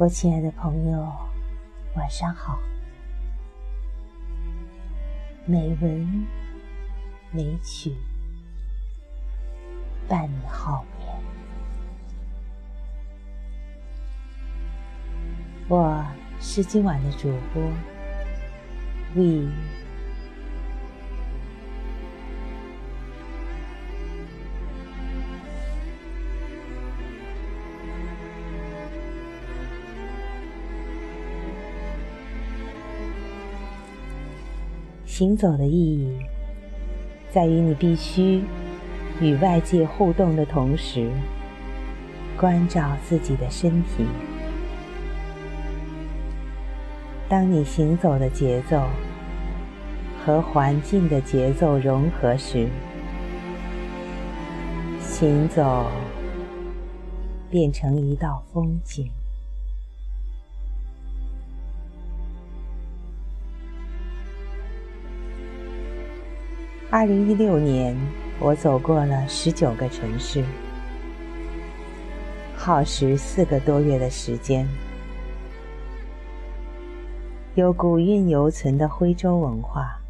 我亲爱的朋友，晚上好。美文美曲伴你好眠。我是今晚的主播 We。行走的意义，在于你必须与外界互动的同时，关照自己的身体。当你行走的节奏和环境的节奏融合时，行走变成一道风景。二零一六年，我走过了十九个城市，耗时四个多月的时间。有古韵犹存的徽州文化，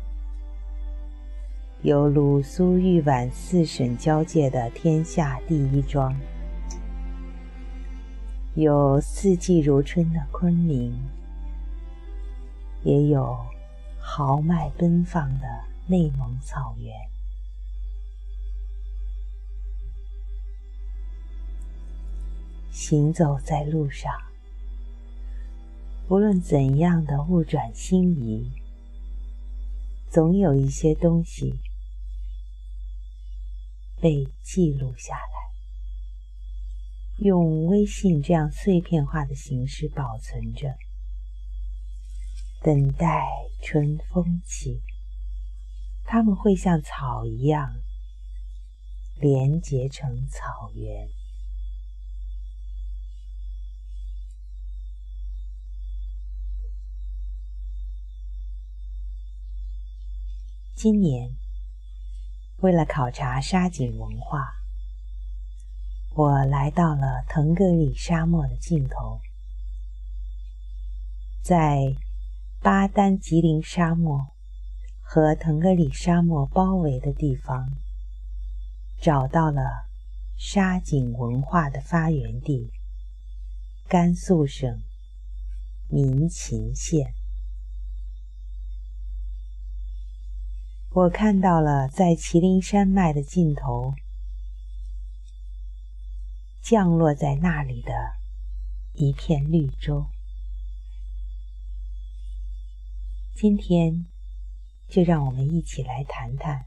有鲁苏豫皖四省交界的天下第一庄，有四季如春的昆明，也有豪迈奔放的。内蒙草原，行走在路上，无论怎样的物转星移，总有一些东西被记录下来，用微信这样碎片化的形式保存着，等待春风起。它们会像草一样连结成草原。今年，为了考察沙井文化，我来到了腾格里沙漠的尽头，在巴丹吉林沙漠。和腾格里沙漠包围的地方，找到了沙井文化的发源地——甘肃省民勤县。我看到了在麒麟山脉的尽头，降落在那里的一片绿洲。今天。就让我们一起来谈谈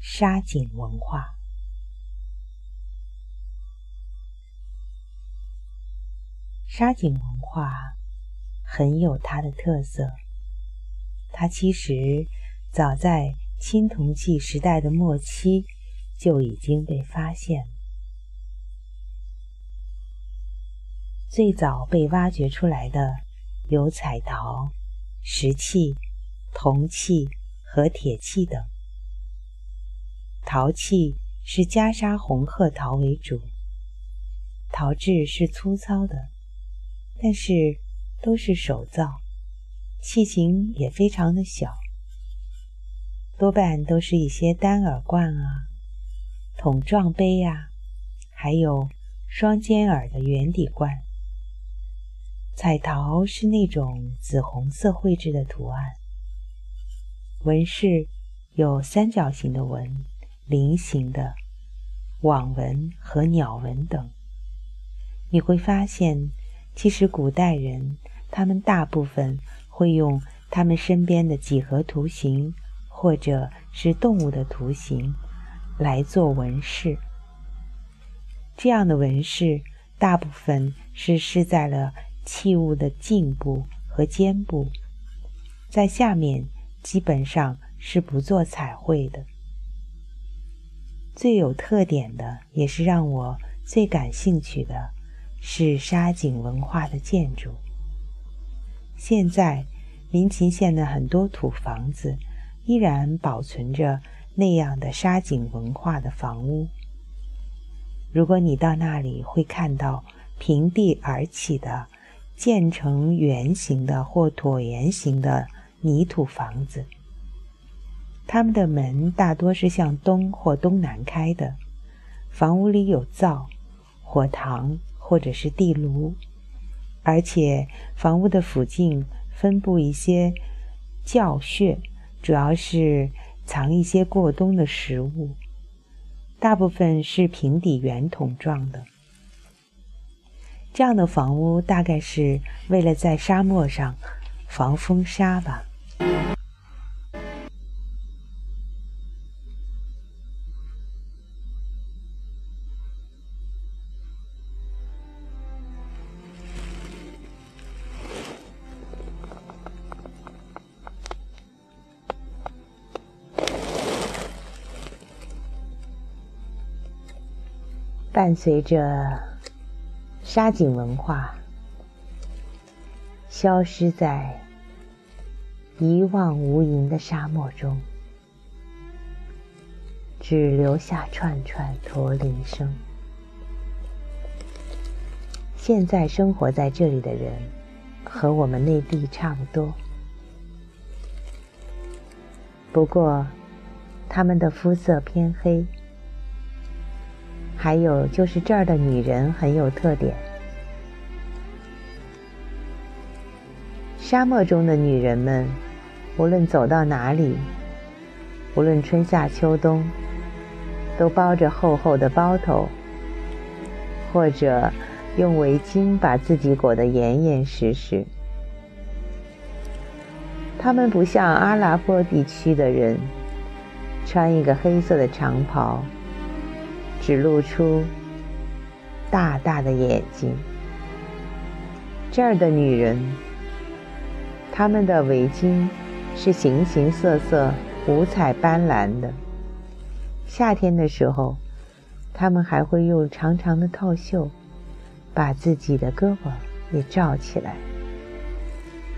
沙井文化。沙井文化很有它的特色，它其实早在青铜器时代的末期就已经被发现了。最早被挖掘出来的有彩陶。石器、铜器和铁器等，陶器是袈裟红褐陶为主，陶质是粗糙的，但是都是手造，器型也非常的小，多半都是一些单耳罐啊、桶状杯啊，还有双尖耳的圆底罐。彩陶是那种紫红色绘制的图案，纹饰有三角形的纹、菱形的网纹和鸟纹等。你会发现，其实古代人他们大部分会用他们身边的几何图形或者是动物的图形来做纹饰。这样的纹饰大部分是施在了。器物的颈部和肩部，在下面基本上是不做彩绘的。最有特点的，也是让我最感兴趣的，是沙井文化的建筑。现在，民勤县的很多土房子依然保存着那样的沙井文化的房屋。如果你到那里，会看到平地而起的、建成圆形的或椭圆形的泥土房子。他们的门大多是向东或东南开的。房屋里有灶、火塘或者是地炉，而且房屋的附近分布一些窖穴，主要是藏一些过冬的食物。大部分是平底圆筒状的。这样的房屋大概是为了在沙漠上防风沙吧。伴随着沙井文化消失在一望无垠的沙漠中，只留下串串驼铃声。现在生活在这里的人和我们内地差不多，不过他们的肤色偏黑。还有就是这儿的女人很有特点。沙漠中的女人们，无论走到哪里，无论春夏秋冬，都包着厚厚的包头，或者用围巾把自己裹得严严实实。她们不像阿拉伯地区的人，穿一个黑色的长袍。只露出大大的眼睛。这儿的女人，她们的围巾是形形色色、五彩斑斓的。夏天的时候，她们还会用长长的套袖把自己的胳膊也罩起来。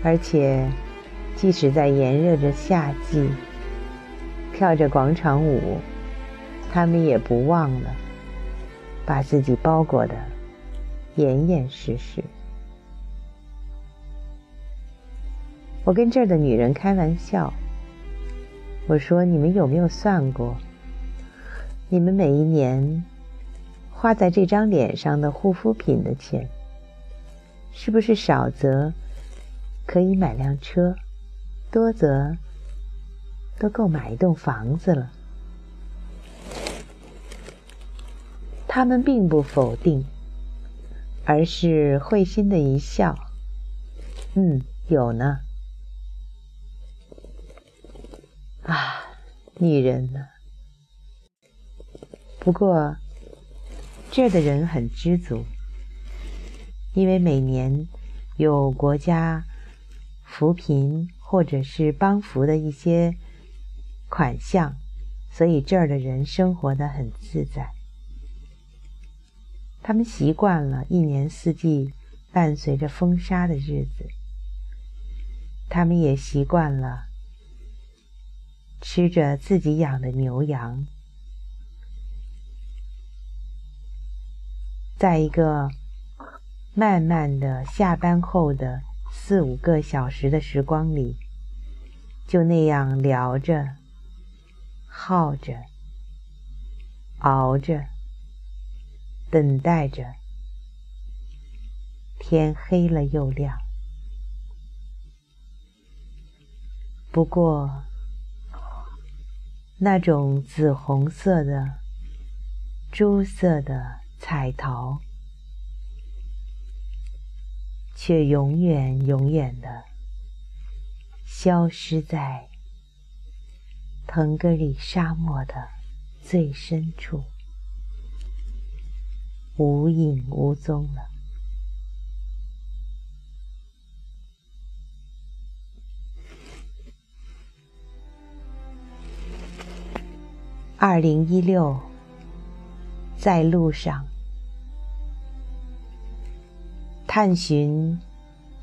而且，即使在炎热的夏季，跳着广场舞。他们也不忘了把自己包裹的严严实实。我跟这儿的女人开玩笑，我说：“你们有没有算过，你们每一年花在这张脸上的护肤品的钱，是不是少则可以买辆车，多则都够买一栋房子了？”他们并不否定，而是会心的一笑。嗯，有呢。啊，女人呢？不过这儿的人很知足，因为每年有国家扶贫或者是帮扶的一些款项，所以这儿的人生活的很自在。他们习惯了一年四季伴随着风沙的日子，他们也习惯了吃着自己养的牛羊，在一个慢慢的下班后的四五个小时的时光里，就那样聊着、耗着、熬着。等待着，天黑了又亮。不过，那种紫红色的、朱色的彩桃，却永远、永远的消失在腾格里沙漠的最深处。无影无踪了。二零一六，在路上探寻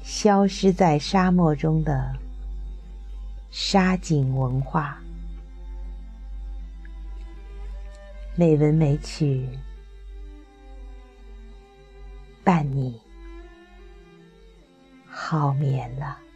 消失在沙漠中的沙井文化，美文美曲。伴你好眠了。